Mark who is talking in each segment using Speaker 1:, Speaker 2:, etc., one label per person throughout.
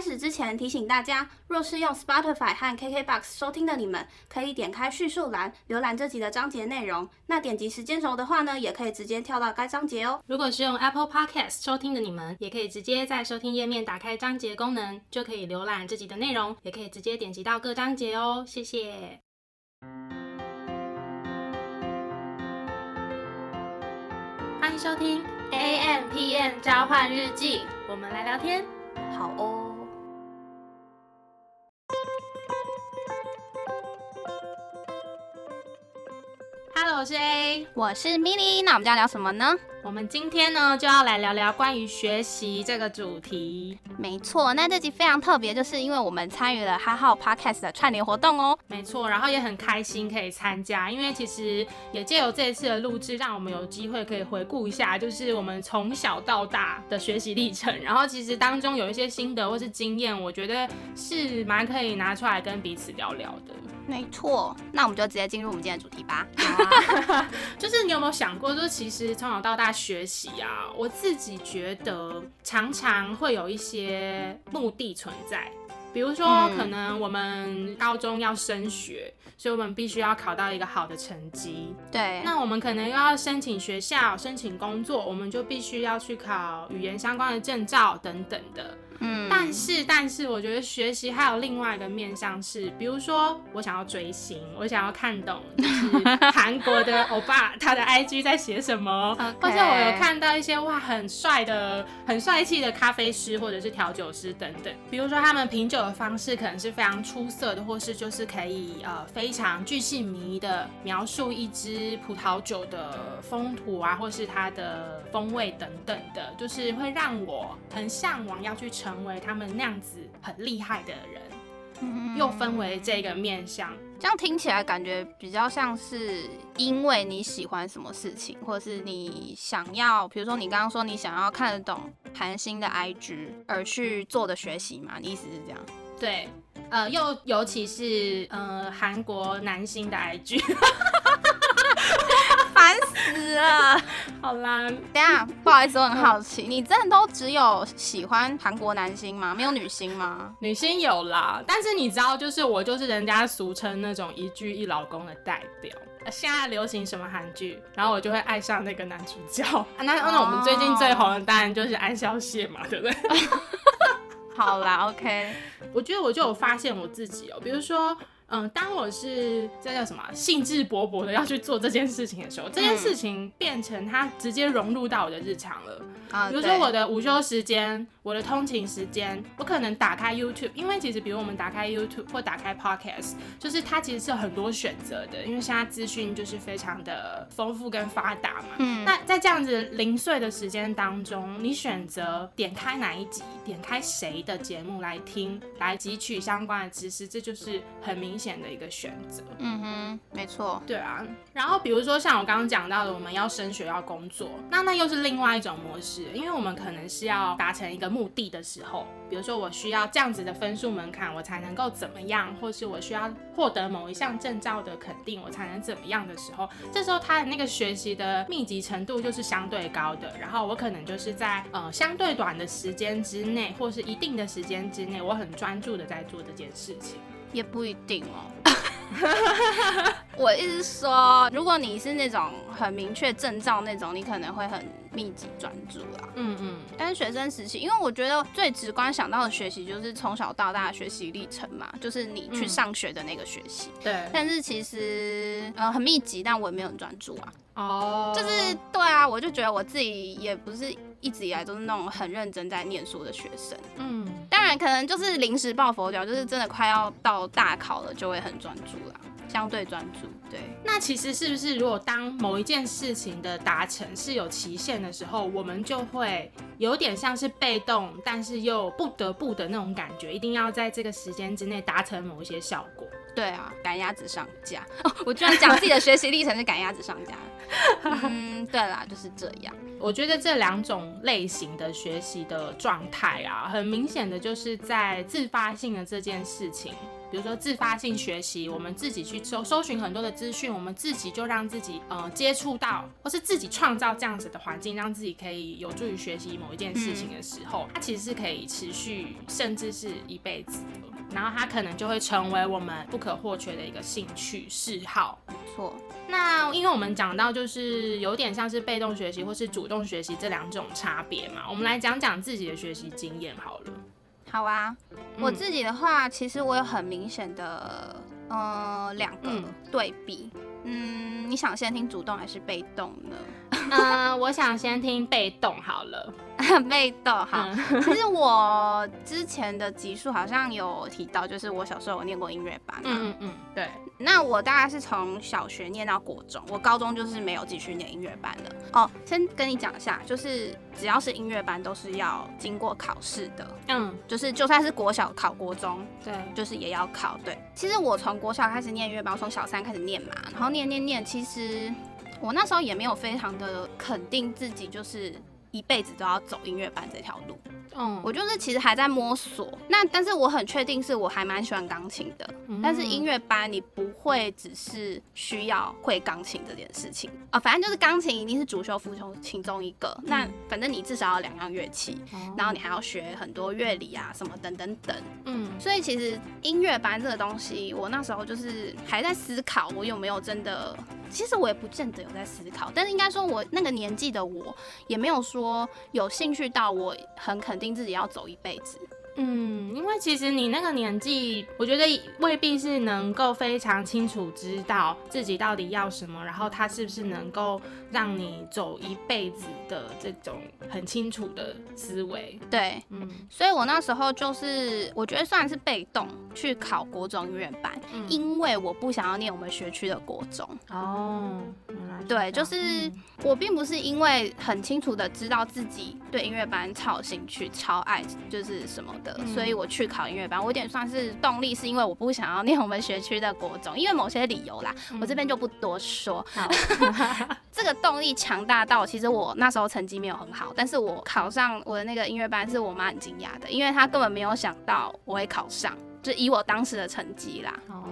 Speaker 1: 开始之前提醒大家，若是用 Spotify 和 KKBox 收听的你们，可以点开叙述栏浏览这集的章节内容。那点击时间轴的话呢，也可以直接跳到该章节哦。
Speaker 2: 如果是用 Apple Podcast 收听的你们，也可以直接在收听页面打开章节功能，就可以浏览这集的内容，也可以直接点击到各章节哦。谢谢。欢迎收听
Speaker 3: A M P M 交换日记，
Speaker 2: 我们来聊天。
Speaker 1: 好哦。
Speaker 2: 我是 A，
Speaker 1: 我是 Milly，那我们今天聊什么呢？
Speaker 2: 我们今天呢就要来聊聊关于学习这个主题。
Speaker 1: 没错，那这集非常特别，就是因为我们参与了哈号 Podcast 的串联活动哦。
Speaker 2: 没错，然后也很开心可以参加，因为其实也借由这一次的录制，让我们有机会可以回顾一下，就是我们从小到大的学习历程。然后其实当中有一些心得或是经验，我觉得是蛮可以拿出来跟彼此聊聊的。
Speaker 1: 没错，那我们就直接进入我们今天的主题吧。
Speaker 2: 就是你有没有想过，说其实从小到大学习啊，我自己觉得常常会有一些目的存在。比如说，可能我们高中要升学，所以我们必须要考到一个好的成绩。
Speaker 1: 对，
Speaker 2: 那我们可能又要申请学校、申请工作，我们就必须要去考语言相关的证照等等的。嗯，但是但是，我觉得学习还有另外一个面向是，比如说我想要追星，我想要看懂就是韩国的欧巴他的 IG 在写什么，或者我有看到一些哇很帅的、很帅气的咖啡师或者是调酒师等等，比如说他们品酒的方式可能是非常出色的，或是就是可以呃非常具细迷的描述一支葡萄酒的风土啊，或是它的风味等等的，就是会让我很向往要去成。成为他们那样子很厉害的人，又分为这个面相，
Speaker 1: 这样听起来感觉比较像是因为你喜欢什么事情，或者是你想要，比如说你刚刚说你想要看得懂韩星的 IG 而去做的学习嘛？你意思是这样？
Speaker 2: 对，呃，又尤其是呃韩国男星的 IG。
Speaker 1: 烦死了！
Speaker 2: 好啦，
Speaker 1: 等下，不好意思，我很好奇，你真的都只有喜欢韩国男星吗？没有女星吗？
Speaker 2: 女星有啦，但是你知道，就是我就是人家俗称那种一句一老公的代表。现在流行什么韩剧，然后我就会爱上那个男主角。那那我们最近最红的当然就是安孝燮嘛，对不对？
Speaker 1: 好啦，OK，
Speaker 2: 我觉得我就有发现我自己哦，比如说。嗯，当我是这叫什么兴致勃勃的要去做这件事情的时候，这件事情变成它直接融入到我的日常了。啊，比如说我的午休时间，我的通勤时间，我可能打开 YouTube，因为其实比如我们打开 YouTube 或打开 Podcast，就是它其实是有很多选择的，因为现在资讯就是非常的丰富跟发达嘛。嗯。那在这样子零碎的时间当中，你选择点开哪一集，点开谁的节目来听，来汲取相关的知识，这就是很明显的一个选择。
Speaker 1: 嗯哼，没错。
Speaker 2: 对啊。然后比如说像我刚刚讲到的，我们要升学要工作，那那又是另外一种模式。因为我们可能是要达成一个目的的时候，比如说我需要这样子的分数门槛，我才能够怎么样，或是我需要获得某一项证照的肯定，我才能怎么样的时候，这时候他的那个学习的密集程度就是相对高的。然后我可能就是在呃相对短的时间之内，或是一定的时间之内，我很专注的在做这件事情，
Speaker 1: 也不一定哦。我意思是说，如果你是那种很明确证照那种，你可能会很密集专注啦。嗯嗯。但是学生时期，因为我觉得最直观想到的学习就是从小到大的学习历程嘛，就是你去上学的那个学习。
Speaker 2: 对。
Speaker 1: 但是其实呃很密集，但我也没有很专注啊。哦。就是对啊，我就觉得我自己也不是一直以来都是那种很认真在念书的学生。嗯。当然可能就是临时抱佛脚，就是真的快要到大考了，就会很专注啦。相对专注，对。
Speaker 2: 那其实是不是，如果当某一件事情的达成是有期限的时候，我们就会有点像是被动，但是又不得不的那种感觉，一定要在这个时间之内达成某一些效果。
Speaker 1: 对啊，赶鸭子上架 哦。我居然讲自己的学习历程是赶鸭子上架。嗯，对啦，就是这样。
Speaker 2: 我觉得这两种类型的学习的状态啊，很明显的就是在自发性的这件事情。比如说自发性学习，我们自己去搜搜寻很多的资讯，我们自己就让自己呃接触到，或是自己创造这样子的环境，让自己可以有助于学习某一件事情的时候，它其实是可以持续，甚至是一辈子的。然后它可能就会成为我们不可或缺的一个兴趣嗜好。
Speaker 1: 没错。
Speaker 2: 那因为我们讲到就是有点像是被动学习或是主动学习这两种差别嘛，我们来讲讲自己的学习经验好了。
Speaker 1: 好啊，我自己的话，其实我有很明显的呃两个对比。嗯，你想先听主动还是被动呢？
Speaker 2: 嗯，我想先听被动好了。
Speaker 1: 被动好，其实我之前的集数好像有提到，就是我小时候有念过音乐班。
Speaker 2: 嗯嗯，对。
Speaker 1: 那我大概是从小学念到国中，我高中就是没有继续念音乐班了。哦，先跟你讲一下，就是只要是音乐班都是要经过考试的。嗯，就是就算是国小考国中，
Speaker 2: 对，
Speaker 1: 就是也要考。对，其实我从国小开始念音乐班，从小三开始念嘛，然后念念念，其实我那时候也没有非常的肯定自己，就是。一辈子都要走音乐班这条路，嗯，我就是其实还在摸索。那但是我很确定是我还蛮喜欢钢琴的。但是音乐班你不会只是需要会钢琴这件事情啊，反正就是钢琴一定是主修副修其中一个。那反正你至少要两样乐器，然后你还要学很多乐理啊什么等等等。嗯，所以其实音乐班这个东西，我那时候就是还在思考，我有没有真的。其实我也不见得有在思考，但是应该说，我那个年纪的我也没有说有兴趣到我很肯定自己要走一辈子。
Speaker 2: 嗯，因为其实你那个年纪，我觉得未必是能够非常清楚知道自己到底要什么，然后他是不是能够让你走一辈子的这种很清楚的思维。
Speaker 1: 对，嗯，所以我那时候就是我觉得算是被动去考国中音乐班，因为我不想要念我们学区的国中。哦，对，就是我并不是因为很清楚的知道自己对音乐班超有兴趣、超爱，就是什么。的，所以我去考音乐班，我有点算是动力，是因为我不想要念我们学区的国中，因为某些理由啦，我这边就不多说。这个动力强大到，其实我那时候成绩没有很好，但是我考上我的那个音乐班，是我妈很惊讶的，因为她根本没有想到我会考上，就以我当时的成绩啦。哦，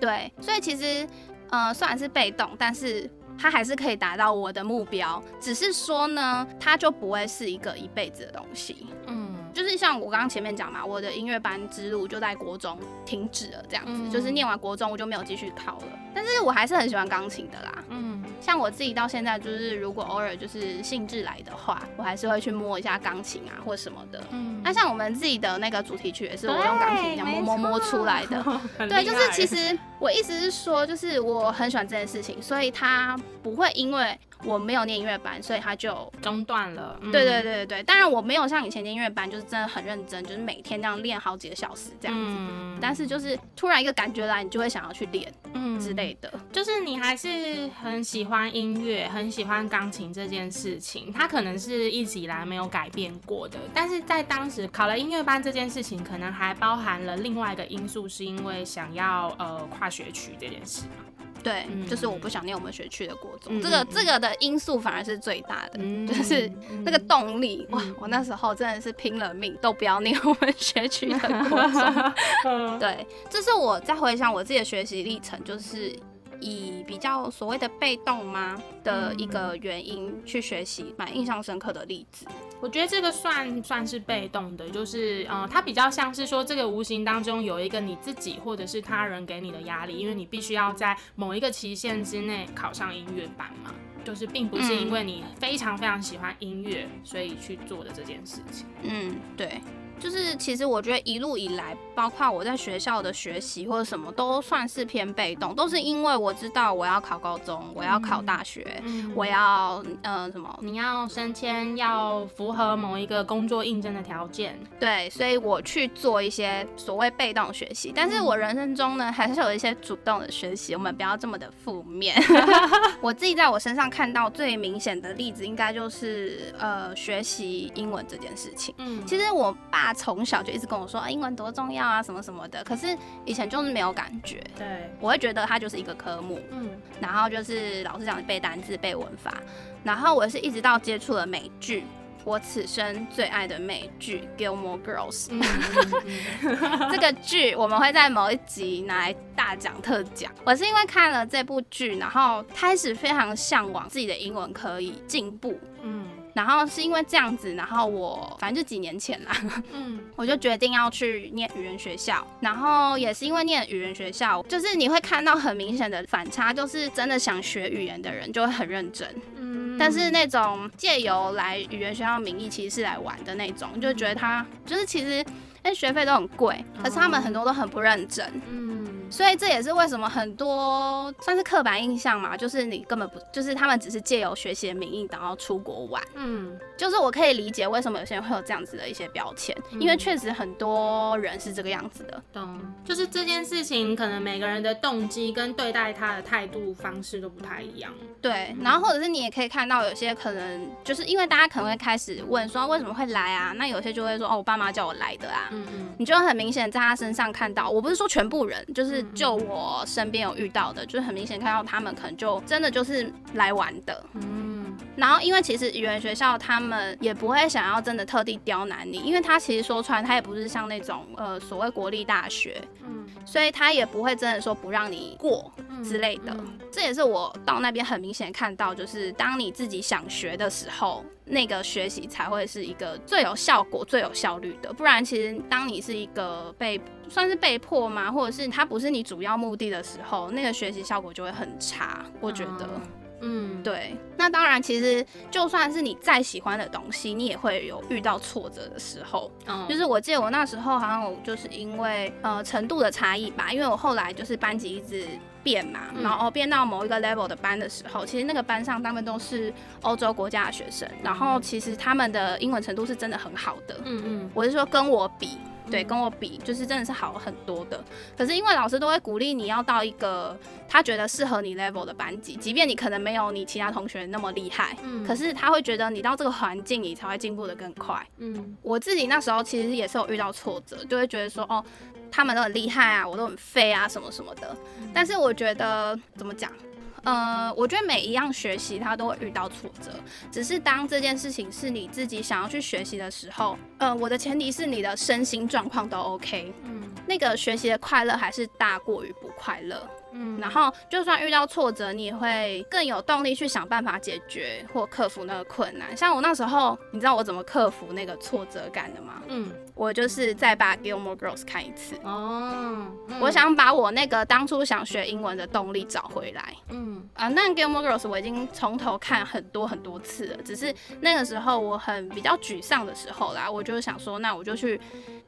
Speaker 1: 对，所以其实，呃，虽然是被动，但是它还是可以达到我的目标，只是说呢，它就不会是一个一辈子的东西。嗯。就是像我刚刚前面讲嘛，我的音乐班之路就在国中停止了，这样子，就是念完国中我就没有继续考了。但是我还是很喜欢钢琴的啦，嗯，像我自己到现在就是如果偶尔就是兴致来的话，我还是会去摸一下钢琴啊或什么的。嗯，那像我们自己的那个主题曲也是我用钢琴这样摸摸摸出来的。对，就是其实我意思是说，就是我很喜欢这件事情，所以他不会因为。我没有念音乐班，所以他就
Speaker 2: 中断了。
Speaker 1: 对对对对对，当然我没有像以前念音乐班，就是真的很认真，就是每天这样练好几个小时这样子。但是就是突然一个感觉来，你就会想要去练，嗯之类的。
Speaker 2: 就是你还是很喜欢音乐，很喜欢钢琴这件事情，它可能是一直以来没有改变过的。但是在当时考了音乐班这件事情，可能还包含了另外一个因素，是因为想要呃跨学区这件事嘛。
Speaker 1: 对，就是我不想念我们学区的国中，这个这个的因素反而是最大的，就是那个动力哇！我那时候真的是拼了命都不要念我们学区的国中。对，这是我在回想我自己的学习历程，就是以比较所谓的被动吗的一个原因去学习，蛮印象深刻的例子。
Speaker 2: 我觉得这个算算是被动的，就是呃，它比较像是说这个无形当中有一个你自己或者是他人给你的压力，因为你必须要在某一个期限之内考上音乐班嘛，就是并不是因为你非常非常喜欢音乐所以去做的这件事情。
Speaker 1: 嗯，对。就是其实我觉得一路以来，包括我在学校的学习或者什么，都算是偏被动，都是因为我知道我要考高中，我要考大学，我要呃什么，
Speaker 2: 你要升迁，要符合某一个工作应征的条件，
Speaker 1: 对，所以我去做一些所谓被动学习。但是我人生中呢，还是有一些主动的学习，我们不要这么的负面。我自己在我身上看到最明显的例子，应该就是呃学习英文这件事情。嗯，其实我爸。他从小就一直跟我说啊，英文多重要啊，什么什么的。可是以前就是没有感觉，
Speaker 2: 对，
Speaker 1: 我会觉得它就是一个科目，嗯，然后就是老师讲背单词、背文法。然后我是一直到接触了美剧，我此生最爱的美剧《Gilmore Girls》。这个剧我们会在某一集拿来大讲特讲。我是因为看了这部剧，然后开始非常向往自己的英文可以进步。嗯。然后是因为这样子，然后我反正就几年前啦，嗯，我就决定要去念语言学校。然后也是因为念语言学校，就是你会看到很明显的反差，就是真的想学语言的人就会很认真，嗯，但是那种借由来语言学校名义其实是来玩的那种，就觉得他就是其实那学费都很贵，可是他们很多都很不认真，嗯。所以这也是为什么很多算是刻板印象嘛，就是你根本不，就是他们只是借由学习的名义，然后出国玩。嗯，就是我可以理解为什么有些人会有这样子的一些标签，因为确实很多人是这个样子的。
Speaker 2: 懂，就是这件事情可能每个人的动机跟对待他的态度方式都不太一样。
Speaker 1: 对，然后或者是你也可以看到有些可能就是因为大家可能会开始问说为什么会来啊？那有些就会说哦，我爸妈叫我来的啊。嗯嗯，你就很明显在他身上看到，我不是说全部人，就是。就我身边有遇到的，就是很明显看到他们可能就真的就是来玩的，嗯。然后因为其实语言学校他们也不会想要真的特地刁难你，因为他其实说穿他也不是像那种呃所谓国立大学，嗯。所以他也不会真的说不让你过之类的。这也是我到那边很明显看到，就是当你自己想学的时候。那个学习才会是一个最有效果、最有效率的。不然，其实当你是一个被算是被迫吗，或者是它不是你主要目的的时候，那个学习效果就会很差。我觉得，对。那当然，其实就算是你再喜欢的东西，你也会有遇到挫折的时候。嗯，就是我记得我那时候好像我就是因为呃程度的差异吧，因为我后来就是班级一直。变嘛，然后变到某一个 level 的班的时候，其实那个班上大部分都是欧洲国家的学生，然后其实他们的英文程度是真的很好的。嗯嗯，我是说跟我比，对，跟我比就是真的是好很多的。可是因为老师都会鼓励你要到一个他觉得适合你 level 的班级，即便你可能没有你其他同学那么厉害，嗯，可是他会觉得你到这个环境你才会进步的更快。嗯，我自己那时候其实也是有遇到挫折，就会觉得说哦。他们都很厉害啊，我都很废啊，什么什么的。但是我觉得怎么讲？呃，我觉得每一样学习它都会遇到挫折，只是当这件事情是你自己想要去学习的时候，呃，我的前提是你的身心状况都 OK，嗯，那个学习的快乐还是大过于不快乐。嗯，然后就算遇到挫折，你也会更有动力去想办法解决或克服那个困难。像我那时候，你知道我怎么克服那个挫折感的吗？嗯，我就是再把《Gilmore Girls》看一次。哦，我想把我那个当初想学英文的动力找回来。嗯，啊，那《Gilmore Girls》我已经从头看很多很多次了，只是那个时候我很比较沮丧的时候啦，我就想说，那我就去。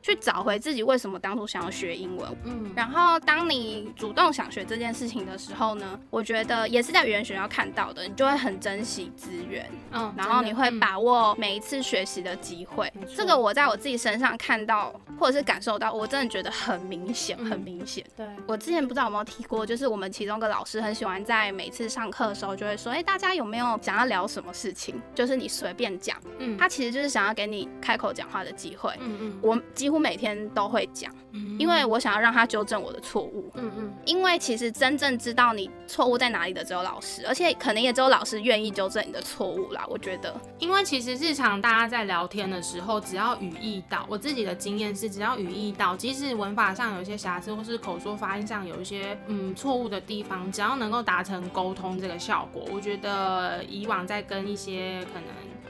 Speaker 1: 去找回自己为什么当初想要学英文，嗯，然后当你主动想学这件事情的时候呢，我觉得也是在语言学校看到的，你就会很珍惜资源，嗯，然后你会把握每一次学习的机会。这个我在我自己身上看到或者是感受到，我真的觉得很明显，很明显。
Speaker 2: 对
Speaker 1: 我之前不知道有没有提过，就是我们其中一个老师很喜欢在每次上课的时候就会说，哎，大家有没有想要聊什么事情？就是你随便讲，嗯，他其实就是想要给你开口讲话的机会，嗯嗯，我几。几乎每天都会讲，因为我想要让他纠正我的错误。嗯嗯，因为其实是真正知道你错误在哪里的只有老师，而且可能也只有老师愿意纠正你的错误啦。我觉得，
Speaker 2: 因为其实日常大家在聊天的时候，只要语义到，我自己的经验是，只要语义到，即使文法上有一些瑕疵，或是口说发音上有一些嗯错误的地方，只要能够达成沟通这个效果，我觉得以往在跟一些可能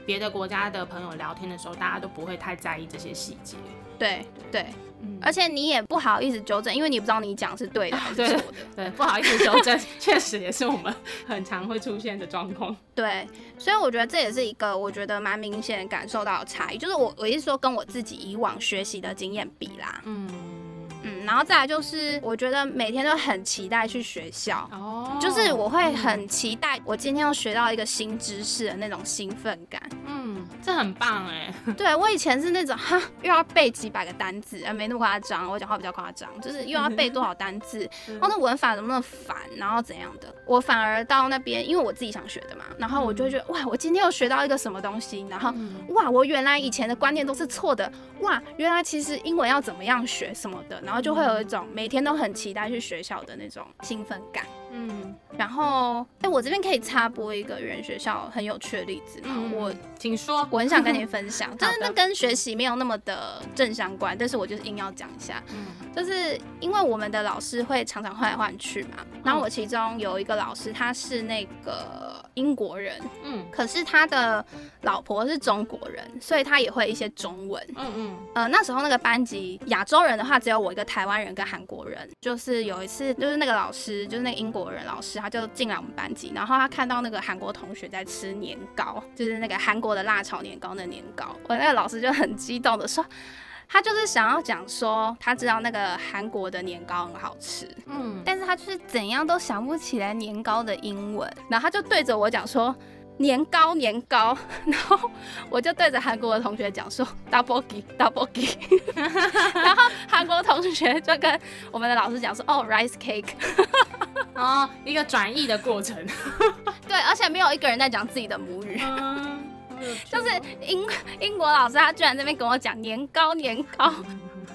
Speaker 2: 别的国家的朋友聊天的时候，大家都不会太在意这些细节。
Speaker 1: 对对，而且你也不好意思纠正，因为你不知道你讲是对的 还是错的。
Speaker 2: 对，不好意思纠正，确实也是我们很常会出现的状况。
Speaker 1: 对，所以我觉得这也是一个我觉得蛮明显感受到的差异，就是我我意思说跟我自己以往学习的经验比啦。嗯。嗯，然后再来就是，我觉得每天都很期待去学校，哦，就是我会很期待我今天要学到一个新知识的那种兴奋感。
Speaker 2: 嗯，这很棒哎。
Speaker 1: 对我以前是那种哈，又要背几百个单字，呃，没那么夸张，我讲话比较夸张，就是又要背多少单词，哦，那文法怎么那么烦，然后怎样的？我反而到那边，因为我自己想学的嘛，然后我就会觉得哇，我今天又学到一个什么东西，然后哇，我原来以前的观念都是错的，哇，原来其实英文要怎么样学什么的。然后就会会有一种每天都很期待去学校的那种兴奋感。嗯，然后，哎，我这边可以插播一个语言学校很有趣的例子吗？我
Speaker 2: 请说，
Speaker 1: 我很想跟你分享，就是那跟学习没有那么的正相关，但是我就是硬要讲一下，嗯。就是因为我们的老师会常常换来换去嘛，然后我其中有一个老师，他是那个英国人，嗯，可是他的老婆是中国人，所以他也会一些中文，嗯嗯，呃，那时候那个班级亚洲人的话，只有我一个台湾人跟韩国人，就是有一次，就是那个老师，就是那个英国人老师，他就进来我们班级，然后他看到那个韩国同学在吃年糕，就是那个韩国的辣炒年糕那年糕，我那个老师就很激动的说，他就是想要讲说，他知道那个韩国的年糕很好吃，嗯，但是他就是怎样都想不起来年糕的英文，然后他就对着我讲说。年糕，年糕，然后我就对着韩国的同学讲说 double g double g，然后韩国同学就跟我们的老师讲说哦 rice cake，
Speaker 2: 哦一个转译的过程，
Speaker 1: 对，而且没有一个人在讲自己的母语，就是英英国老师他居然那边跟我讲年糕年糕，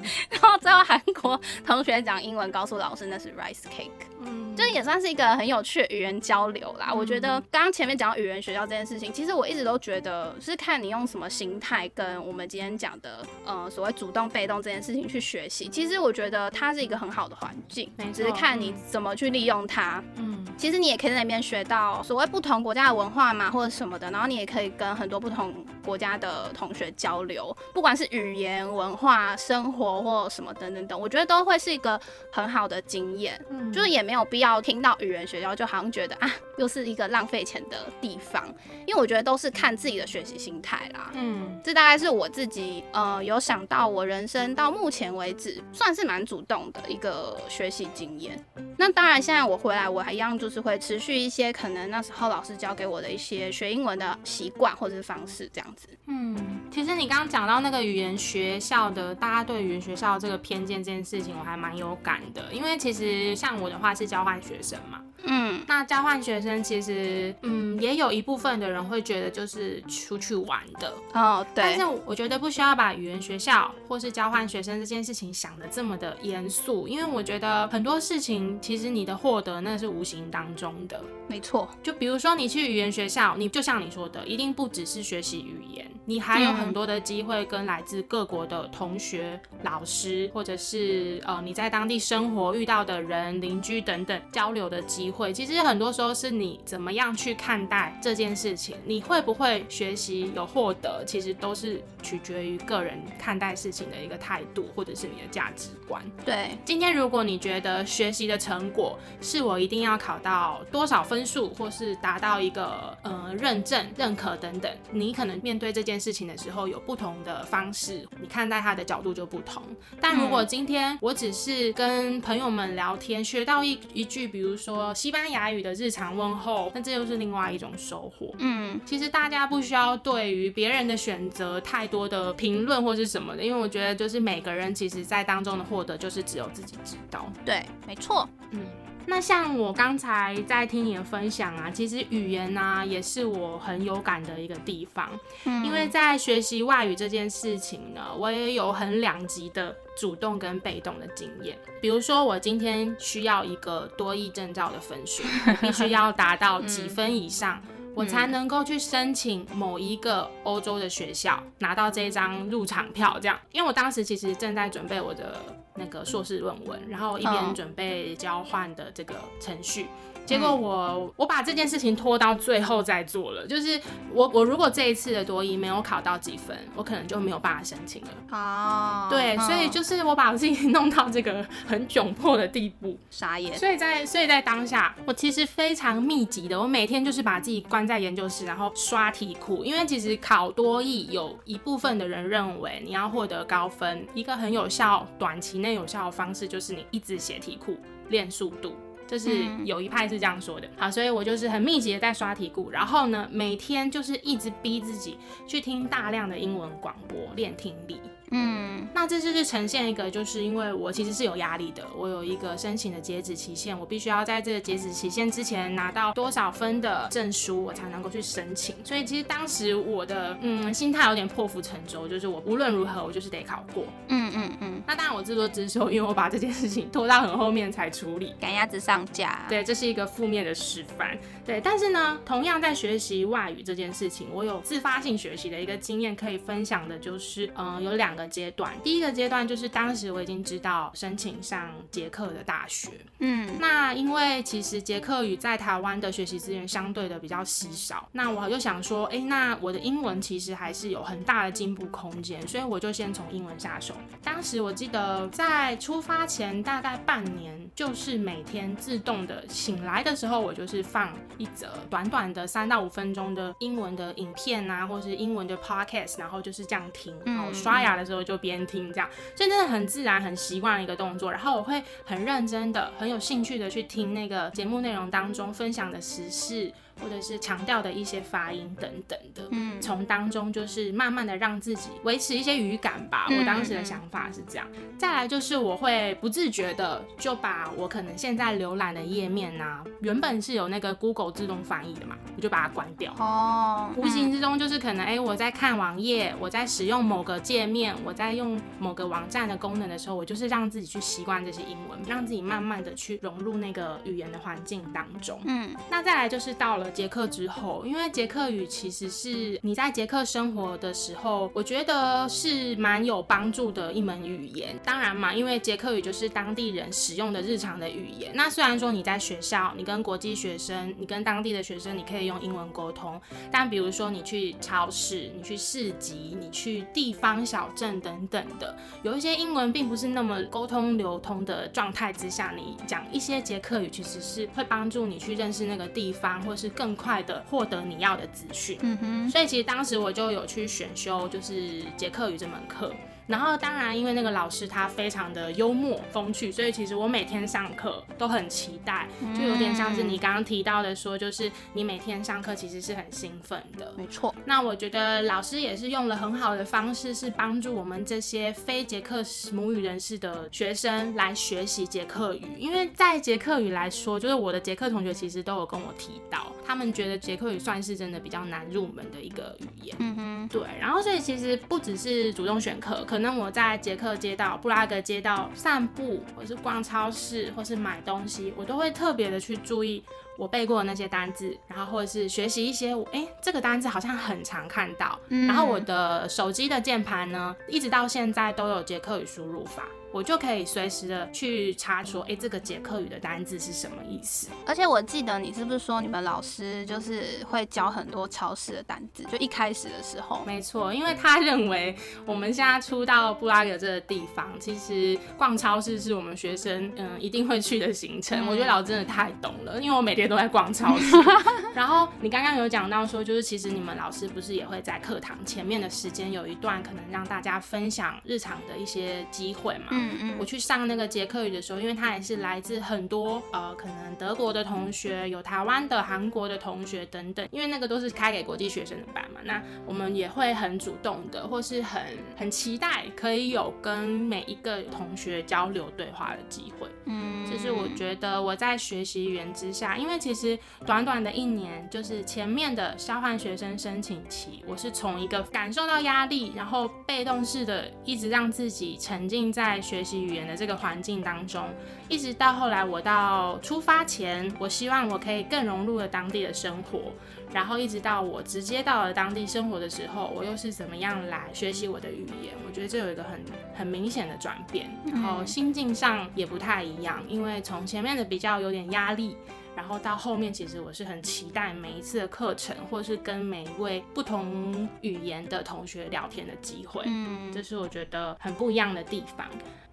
Speaker 1: 然后最后韩国同学讲英文告诉老师那是 rice cake。嗯，这也算是一个很有趣的语言交流啦。我觉得刚刚前面讲到语言学校这件事情，其实我一直都觉得是看你用什么心态跟我们今天讲的呃所谓主动被动这件事情去学习。其实我觉得它是一个很好的环境，只是看你怎么去利用它。嗯，其实你也可以在那边学到所谓不同国家的文化嘛，或者什么的，然后你也可以跟很多不同国家的同学交流，不管是语言、文化、生活或什么等等等，我觉得都会是一个很好的经验。嗯，就是也没有必要。要听到语言学校，就好像觉得啊，又是一个浪费钱的地方。因为我觉得都是看自己的学习心态啦。嗯，这大概是我自己呃有想到我人生到目前为止算是蛮主动的一个学习经验。那当然，现在我回来我还一样就是会持续一些可能那时候老师教给我的一些学英文的习惯或者是方式这样
Speaker 2: 嗯，其实你刚刚讲到那个语言学校的，大家对语言学校这个偏见这件事情，我还蛮有感的。因为其实像我的话是交换。学生嘛，嗯，那交换学生其实，嗯，也有一部分的人会觉得就是出去玩的
Speaker 1: 哦，对。
Speaker 2: 但是我觉得不需要把语言学校或是交换学生这件事情想的这么的严肃，因为我觉得很多事情其实你的获得那是无形当中的，
Speaker 1: 没错。
Speaker 2: 就比如说你去语言学校，你就像你说的，一定不只是学习语言。你还有很多的机会跟来自各国的同学、老师，或者是呃你在当地生活遇到的人、邻居等等交流的机会。其实很多时候是你怎么样去看待这件事情，你会不会学习有获得，其实都是取决于个人看待事情的一个态度，或者是你的价值观。
Speaker 1: 对，
Speaker 2: 今天如果你觉得学习的成果是我一定要考到多少分数，或是达到一个呃认证、认可等等，你可能面对这件。事情的时候有不同的方式，你看待它的角度就不同。但如果今天我只是跟朋友们聊天，学到一一句，比如说西班牙语的日常问候，那这又是另外一种收获。嗯，其实大家不需要对于别人的选择太多的评论或是什么的，因为我觉得就是每个人其实在当中的获得就是只有自己知道。
Speaker 1: 对，没错。
Speaker 2: 嗯。那像我刚才在听你的分享啊，其实语言呢也是我很有感的一个地方，嗯，因为在学习外语这件事情呢，我也有很两极的主动跟被动的经验。比如说，我今天需要一个多义证照的分数，必须要达到几分以上，我才能够去申请某一个欧洲的学校，拿到这张入场票。这样，因为我当时其实正在准备我的。那个硕士论文，然后一边准备交换的这个程序。结果我我把这件事情拖到最后再做了，就是我我如果这一次的多一没有考到几分，我可能就没有办法申请了。哦，对，所以就是我把自己 弄到这个很窘迫的地步，
Speaker 1: 傻眼。
Speaker 2: 所以在所以在当下，我其实非常密集的，我每天就是把自己关在研究室，然后刷题库，因为其实考多艺有一部分的人认为你要获得高分，一个很有效、短期内有效的方式就是你一直写题库练速度。这是有一派是这样说的，好，所以我就是很密集的在刷题库，然后呢，每天就是一直逼自己去听大量的英文广播练听力。嗯，那这就是呈现一个，就是因为我其实是有压力的，我有一个申请的截止期限，我必须要在这个截止期限之前拿到多少分的证书，我才能够去申请。所以其实当时我的嗯心态有点破釜沉舟，就是我无论如何我就是得考过。嗯嗯嗯。那当然我自作自受，因为我把这件事情拖到很后面才处理，
Speaker 1: 赶鸭子上架。
Speaker 2: 对，这是一个负面的示范。对，但是呢，同样在学习外语这件事情，我有自发性学习的一个经验可以分享的，就是嗯，有两个阶段。第一个阶段就是当时我已经知道申请上捷克的大学，嗯，那因为其实捷克语在台湾的学习资源相对的比较稀少，那我就想说，哎，那我的英文其实还是有很大的进步空间，所以我就先从英文下手。当时我记得在出发前大概半年，就是每天自动的醒来的时候，我就是放。一则短短的三到五分钟的英文的影片啊，或是英文的 podcast，然后就是这样听，然后刷牙的时候就边听这样，所以真的很自然、很习惯的一个动作。然后我会很认真的、很有兴趣的去听那个节目内容当中分享的时事。或者是强调的一些发音等等的，嗯，从当中就是慢慢的让自己维持一些语感吧。我当时的想法是这样。再来就是我会不自觉的就把我可能现在浏览的页面呐，原本是有那个 Google 自动翻译的嘛，我就把它关掉。哦，无形之中就是可能哎，我在看网页，我在使用某个界面，我在用某个网站的功能的时候，我就是让自己去习惯这些英文，让自己慢慢的去融入那个语言的环境当中。嗯，那再来就是到了。捷克之后，因为捷克语其实是你在捷克生活的时候，我觉得是蛮有帮助的一门语言。当然嘛，因为捷克语就是当地人使用的日常的语言。那虽然说你在学校，你跟国际学生，你跟当地的学生，你可以用英文沟通，但比如说你去超市，你去市集，你去地方小镇等等的，有一些英文并不是那么沟通流通的状态之下，你讲一些捷克语，其实是会帮助你去认识那个地方，或是更快的获得你要的资讯，嗯哼，所以其实当时我就有去选修，就是捷克语这门课。然后当然，因为那个老师他非常的幽默风趣，所以其实我每天上课都很期待，就有点像是你刚刚提到的说，就是你每天上课其实是很兴奋的。
Speaker 1: 没错。
Speaker 2: 那我觉得老师也是用了很好的方式，是帮助我们这些非捷克母语人士的学生来学习捷克语。因为在捷克语来说，就是我的捷克同学其实都有跟我提到，他们觉得捷克语算是真的比较难入门的一个语言。嗯哼。对。然后所以其实不只是主动选课。可能我在捷克街道、布拉格街道散步，或是逛超市，或是买东西，我都会特别的去注意我背过的那些单字，然后或者是学习一些，哎，这个单字好像很常看到。然后我的手机的键盘呢，一直到现在都有捷克语输入法。我就可以随时的去查说，哎，这个捷克语的单字是什么意思？
Speaker 1: 而且我记得你是不是说你们老师就是会教很多超市的单字？就一开始的时候，
Speaker 2: 没错，因为他认为我们现在出到布拉格这个地方，其实逛超市是我们学生嗯一定会去的行程。我觉得老师真的太懂了，因为我每天都在逛超市。然后你刚刚有讲到说，就是其实你们老师不是也会在课堂前面的时间有一段可能让大家分享日常的一些机会嘛？我去上那个捷克语的时候，因为他也是来自很多呃，可能德国的同学，有台湾的、韩国的同学等等，因为那个都是开给国际学生的班嘛。那我们也会很主动的，或是很很期待可以有跟每一个同学交流对话的机会。嗯，就是我觉得我在学习语言之下，因为其实短短的一年，就是前面的交换学生申请期，我是从一个感受到压力，然后被动式的一直让自己沉浸在学。习语言的这个环境当中，一直到后来我到出发前，我希望我可以更融入了当地的生活，然后一直到我直接到了当地生活的时候，我又是怎么样来学习我的语言？我觉得这有一个很很明显的转变，然后心境上也不太一样，因为从前面的比较有点压力。然后到后面，其实我是很期待每一次的课程，或是跟每一位不同语言的同学聊天的机会。嗯，这是我觉得很不一样的地方。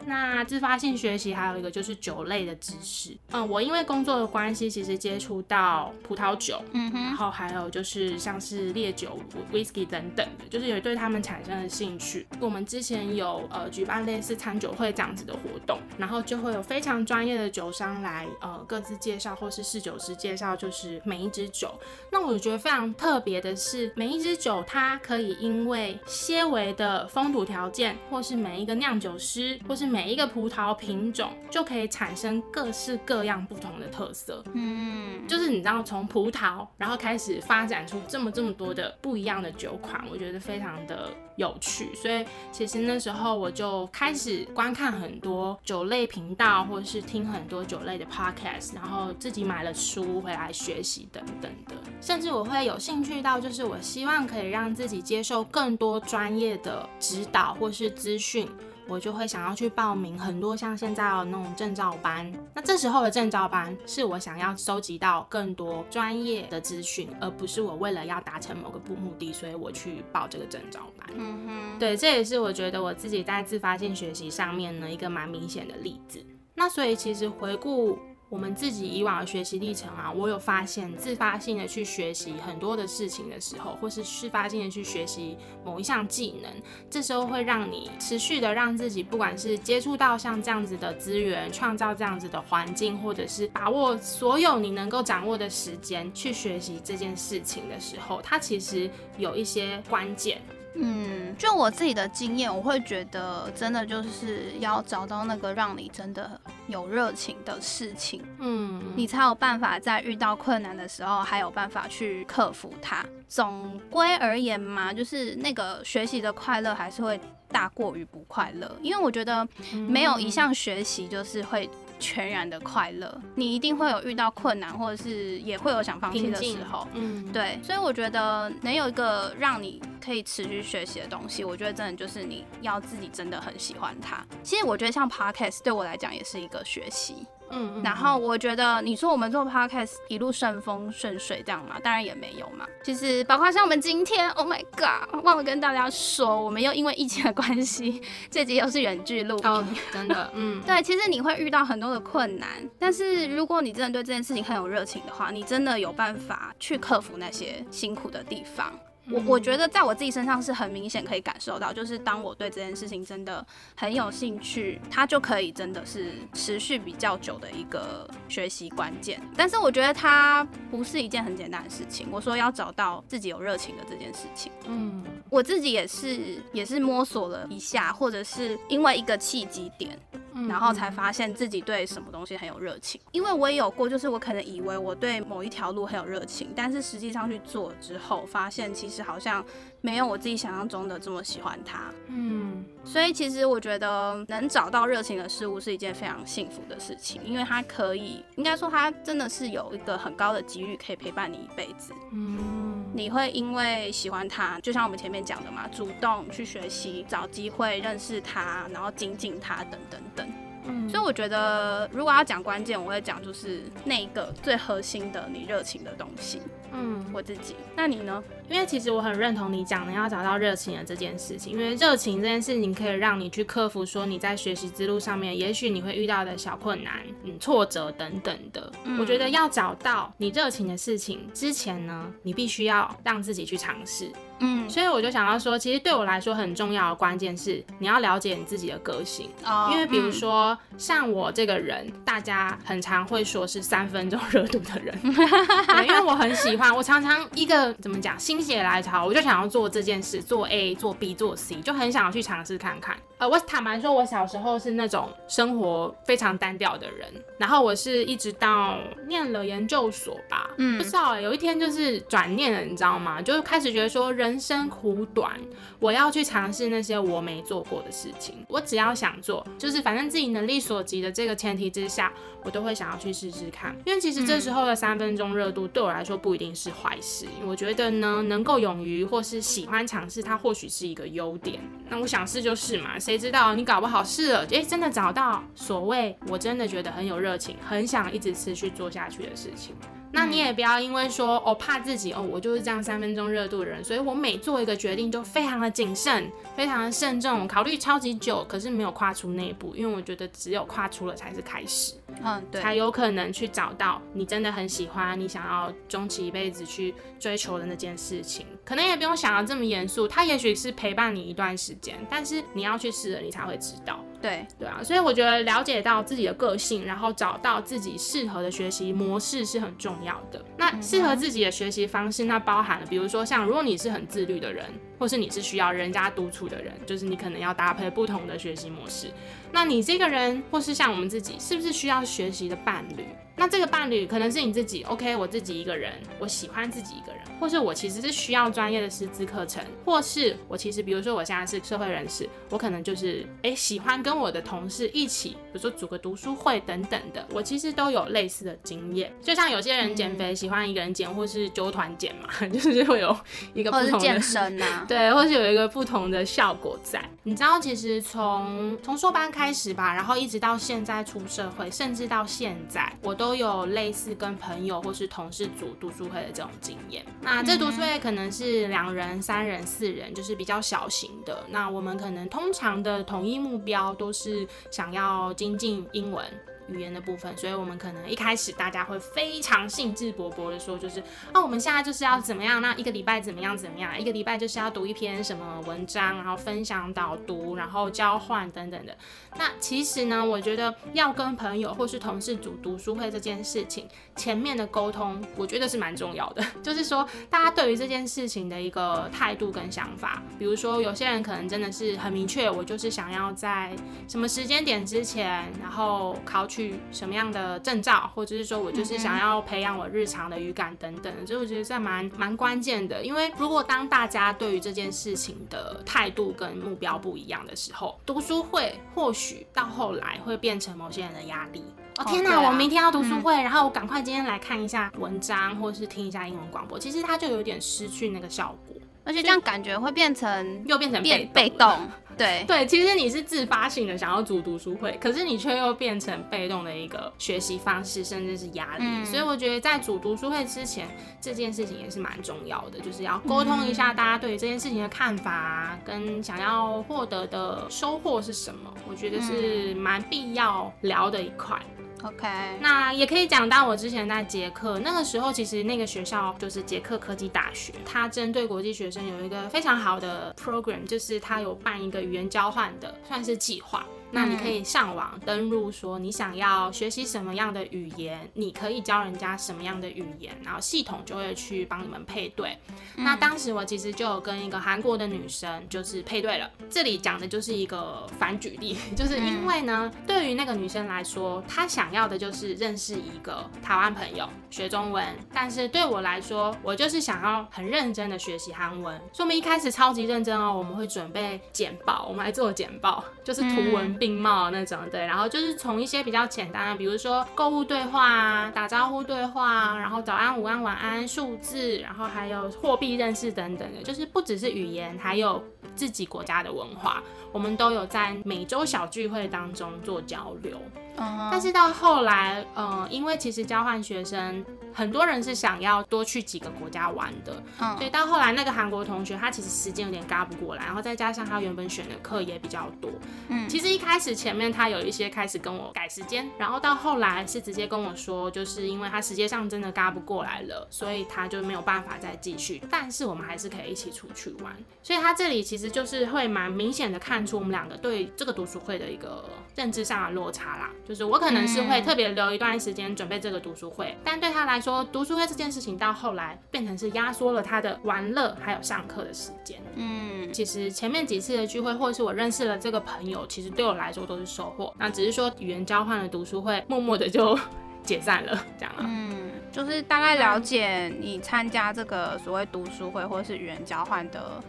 Speaker 2: 那自发性学习还有一个就是酒类的知识。嗯，我因为工作的关系，其实接触到葡萄酒，嗯哼，然后还有就是像是烈酒、whisky 等等的，就是也对他们产生了兴趣。我们之前有呃举办类似餐酒会这样子的活动，然后就会有非常专业的酒商来呃各自介绍或是。侍酒师介绍就是每一支酒。那我觉得非常特别的是，每一支酒它可以因为些微的风土条件，或是每一个酿酒师，或是每一个葡萄品种，就可以产生各式各样不同的特色。嗯，就是你知道从葡萄，然后开始发展出这么这么多的不一样的酒款，我觉得非常的有趣。所以其实那时候我就开始观看很多酒类频道，或者是听很多酒类的 podcast，然后自己买了书回来学习等等的。甚至我会有兴趣到，就是我希望可以让自己接受更多专业的指导或是资讯，我就会想要去报名很多像现在的那种证照班。那这时候的证照班是我想要收集到更多专业的资讯，而不是我为了要达成某个目目的，所以我去报这个证照班。嗯哼，对，这也是我觉得我自己在自发性学习上面呢一个蛮明显的例子。那所以其实回顾。我们自己以往的学习历程啊，我有发现，自发性的去学习很多的事情的时候，或是自发性的去学习某一项技能，这时候会让你持续的让自己，不管是接触到像这样子的资源，创造这样子的环境，或者是把握所有你能够掌握的时间去学习这件事情的时候，它其实有一些关键。
Speaker 1: 嗯，就我自己的经验，我会觉得真的就是要找到那个让你真的有热情的事情，嗯，你才有办法在遇到困难的时候还有办法去克服它。总归而言嘛，就是那个学习的快乐还是会大过于不快乐，因为我觉得没有一项学习就是会。全然的快乐，你一定会有遇到困难，或者是也会有想放弃的时候。嗯，对，所以我觉得能有一个让你可以持续学习的东西，我觉得真的就是你要自己真的很喜欢它。其实我觉得像 podcast 对我来讲也是一个学习。嗯，然后我觉得你说我们做 podcast 一路顺风顺水这样嘛，当然也没有嘛。其实包括像我们今天，Oh my God，忘了跟大家说，我们又因为疫情的关系，这集又是远距录音，
Speaker 2: 真的，嗯，
Speaker 1: 对，其实你会遇到很多的困难，但是如果你真的对这件事情很有热情的话，你真的有办法去克服那些辛苦的地方。我我觉得在我自己身上是很明显可以感受到，就是当我对这件事情真的很有兴趣，它就可以真的是持续比较久的一个学习关键。但是我觉得它不是一件很简单的事情。我说要找到自己有热情的这件事情，嗯，我自己也是也是摸索了一下，或者是因为一个契机点。然后才发现自己对什么东西很有热情，因为我也有过，就是我可能以为我对某一条路很有热情，但是实际上去做之后，发现其实好像没有我自己想象中的这么喜欢它。嗯，所以其实我觉得能找到热情的事物是一件非常幸福的事情，因为它可以，应该说它真的是有一个很高的几率可以陪伴你一辈子。嗯，你会因为喜欢他，就像我们前面讲的嘛，主动去学习，找机会认识他，然后精进他，等等等。嗯，所以我觉得，如果要讲关键，我会讲就是那个最核心的你热情的东西。嗯，我自己。那你呢？
Speaker 2: 因为其实我很认同你讲的要找到热情的这件事情，因为热情这件事情可以让你去克服说你在学习之路上面，也许你会遇到的小困难、嗯挫折等等的。我觉得要找到你热情的事情之前呢，你必须要让自己去尝试。嗯，所以我就想要说，其实对我来说很重要的关键是你要了解你自己的个性。哦，因为比如说像我这个人，大家很常会说是三分钟 热度的人，因为我很喜欢，我常常一个怎么讲心血来潮，我就想要做这件事，做 A，做 B，做 C，就很想要去尝试看看。呃，我坦白说，我小时候是那种生活非常单调的人，然后我是一直到念了研究所吧，嗯，不知道有一天就是转念了，你知道吗？就开始觉得说人生苦短，我要去尝试那些我没做过的事情。我只要想做，就是反正自己能力所及的这个前提之下，我都会想要去试试看。因为其实这时候的三分钟热度对我来说不一定是坏事，我觉得呢，能够勇于或是喜欢尝试，它或许是一个优点。那我想试就试嘛，谁？知道你搞不好试了，诶，真的找到所谓我真的觉得很有热情，很想一直持续做下去的事情。那你也不要因为说哦怕自己哦，我就是这样三分钟热度的人，所以我每做一个决定都非常的谨慎，非常的慎重，考虑超级久，可是没有跨出那一步，因为我觉得只有跨出了才是开始，嗯，对，才有可能去找到你真的很喜欢，你想要终其一辈子去追求的那件事情。可能也不用想的这么严肃，它也许是陪伴你一段时间，但是你要去试了，你才会知道。
Speaker 1: 对
Speaker 2: 对啊，所以我觉得了解到自己的个性，然后找到自己适合的学习模式是很重要的。那适合自己的学习方式，那包含了比如说像如果你是很自律的人，或是你是需要人家督促的人，就是你可能要搭配不同的学习模式。那你这个人，或是像我们自己，是不是需要学习的伴侣？那这个伴侣可能是你自己，OK，我自己一个人，我喜欢自己一个人，或是我其实是需要专业的师资课程，或是我其实比如说我现在是社会人士，我可能就是诶喜欢跟我的同事一起，比如说组个读书会等等的，我其实都有类似的经验。就像有些人减肥喜欢一个人减，或是纠团减嘛，就是会有一个不同的
Speaker 1: 健身呐，
Speaker 2: 对，或是有一个不同的效果在。你知道，其实从从硕班开始吧，然后一直到现在出社会，甚至到现在，我都有类似跟朋友或是同事组读书会的这种经验。那这读书会可能是两人、三人、四人，就是比较小型的。那我们可能通常的统一目标都是想要精进英文。语言的部分，所以我们可能一开始大家会非常兴致勃勃的说，就是啊，我们现在就是要怎么样？那一个礼拜怎么样？怎么样？一个礼拜就是要读一篇什么文章，然后分享导读，然后交换等等的。那其实呢，我觉得要跟朋友或是同事组读书会这件事情，前面的沟通，我觉得是蛮重要的。就是说，大家对于这件事情的一个态度跟想法，比如说有些人可能真的是很明确，我就是想要在什么时间点之前，然后考。取什么样的证照，或者是说我就是想要培养我日常的语感等等，所以我觉得这蛮蛮关键的。因为如果当大家对于这件事情的态度跟目标不一样的时候，读书会或许到后来会变成某些人的压力。哦天哪，我明天要读书会，然后我赶快今天来看一下文章，或者是听一下英文广播，其实它就有点失去那个效果。
Speaker 1: 而且这样感觉会变成
Speaker 2: 又变成
Speaker 1: 变被动，对。
Speaker 2: 对，其实你是自发性的想要组读书会，可是你却又变成被动的一个学习方式，甚至是压力。所以我觉得在组读书会之前，这件事情也是蛮重要的，就是要沟通一下大家对这件事情的看法，跟想要获得的收获是什么，我觉得是蛮必要聊的一块。
Speaker 1: OK，
Speaker 2: 那也可以讲到我之前在捷克那个时候，其实那个学校就是捷克科技大学，它针对国际学生有一个非常好的 program，就是它有办一个语言交换的，算是计划。那你可以上网登录，说你想要学习什么样的语言，你可以教人家什么样的语言，然后系统就会去帮你们配对。那当时我其实就有跟一个韩国的女生就是配对了。这里讲的就是一个反举例，就是因为呢，对于那个女生来说，她想要的就是认识一个台湾朋友，学中文。但是对我来说，我就是想要很认真的学习韩文。所以我们一开始超级认真哦，我们会准备简报，我们来做简报，就是图文。并茂那种对，然后就是从一些比较简单的，比如说购物对话啊、打招呼对话，然后早安、午安、晚安、数字，然后还有货币认识等等的，就是不只是语言，还有自己国家的文化，我们都有在每周小聚会当中做交流。但是到后来，呃，因为其实交换学生很多人是想要多去几个国家玩的，所以到后来那个韩国同学他其实时间有点嘎不过来，然后再加上他原本选的课也比较多，嗯，其实一开始前面他有一些开始跟我改时间，然后到后来是直接跟我说，就是因为他时间上真的嘎不过来了，所以他就没有办法再继续，但是我们还是可以一起出去玩，所以他这里其实就是会蛮明显的看出我们两个对这个读书会的一个认知上的落差啦。就是我可能是会特别留一段时间准备这个读书会，但对他来说，读书会这件事情到后来变成是压缩了他的玩乐还有上课的时间。嗯，其实前面几次的聚会，或者是我认识了这个朋友，其实对我来说都是收获。那只是说语言交换的读书会，默默的就 解散了，这样啊。
Speaker 1: 嗯，就是大概了解你参加这个所谓读书会或者是语言交换的。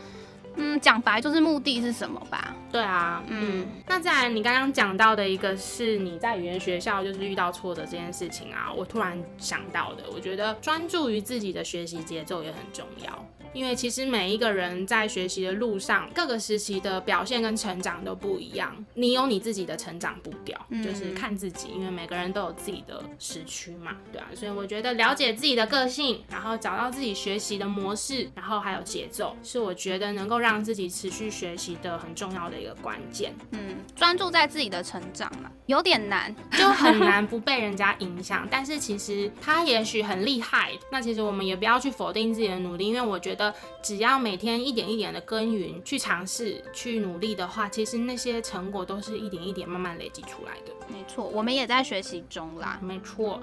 Speaker 1: 嗯，讲白就是目的是什么吧？
Speaker 2: 对啊，嗯，那再来，你刚刚讲到的一个是你在语言学校就是遇到挫折这件事情啊，我突然想到的，我觉得专注于自己的学习节奏也很重要。因为其实每一个人在学习的路上，各个时期的表现跟成长都不一样。你有你自己的成长步调，就是看自己，因为每个人都有自己的时区嘛，对啊。所以我觉得了解自己的个性，然后找到自己学习的模式，然后还有节奏，是我觉得能够让自己持续学习的很重要的一个关键。
Speaker 1: 嗯，专注在自己的成长嘛，有点难，
Speaker 2: 就很难 不被人家影响。但是其实他也许很厉害，那其实我们也不要去否定自己的努力，因为我觉得。得只要每天一点一点的耕耘，去尝试，去努力的话，其实那些成果都是一点一点慢慢累积出来的。
Speaker 1: 没错，我们也在学习中啦。
Speaker 2: 没错。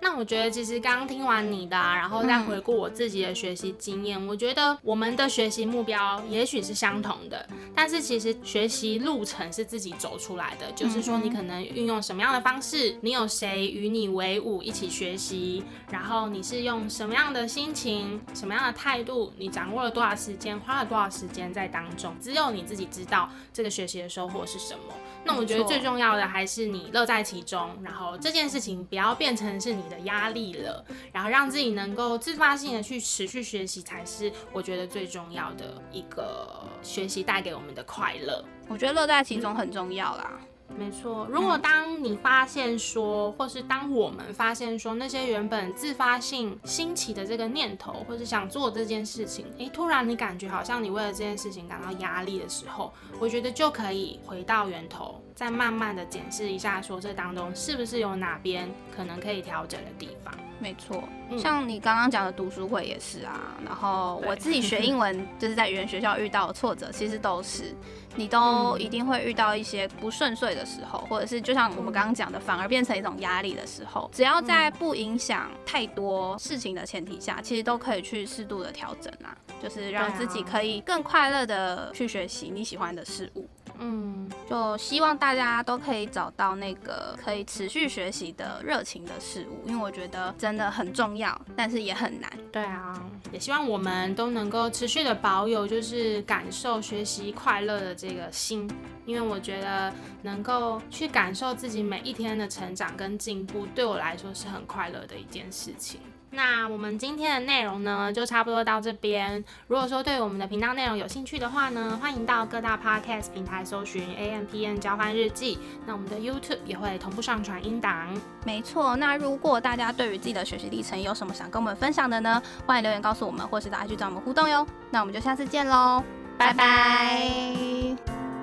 Speaker 2: 那我觉得其实刚刚听完你的，然后再回顾我自己的学习经验，我觉得我们的学习目标也许是相同的，但是其实学习路程是自己走出来的。就是说，你可能运用什么样的方式，你有谁与你为伍一起学习，然后你是用什么样的心情、什么样的态度，你掌握了多少时间，花了多少时间在当中，只有你自己知道这个学习的收获是什么。那我觉得最重要的还是你乐在其中，然后这件事情不要变成是你的压力了，然后让自己能够自发性的去持续学习，才是我觉得最重要的一个学习带给我们的快乐。
Speaker 1: 我觉得乐在其中很重要啦。
Speaker 2: 没错，如果当你发现说，或是当我们发现说，那些原本自发性兴起的这个念头，或是想做这件事情，诶，突然你感觉好像你为了这件事情感到压力的时候，我觉得就可以回到源头，再慢慢的检视一下，说这当中是不是有哪边可能可以调整的地方。
Speaker 1: 没错，像你刚刚讲的读书会也是啊，然后我自己学英文就是在语言学校遇到的挫折，其实都是你都一定会遇到一些不顺遂的时候，或者是就像我们刚刚讲的，反而变成一种压力的时候，只要在不影响太多事情的前提下，其实都可以去适度的调整啊，就是让自己可以更快乐的去学习你喜欢的事物。嗯，就希望大家都可以找到那个 可以持续学习的热情的事物，因为我觉得真的很重要，但是也很难。
Speaker 2: 对啊，也希望我们都能够持续的保有就是感受学习快乐的这个心，因为我觉得能够去感受自己每一天的成长跟进步，对我来说是很快乐的一件事情。那我们今天的内容呢，就差不多到这边。如果说对我们的频道内容有兴趣的话呢，欢迎到各大 podcast 平台搜寻 A M P N 交换日记。那我们的 YouTube 也会同步上传音档。
Speaker 1: 没错。那如果大家对于自己的学习历程有什么想跟我们分享的呢，欢迎留言告诉我们，或是大家去找我们互动哟。那我们就下次见喽，拜拜。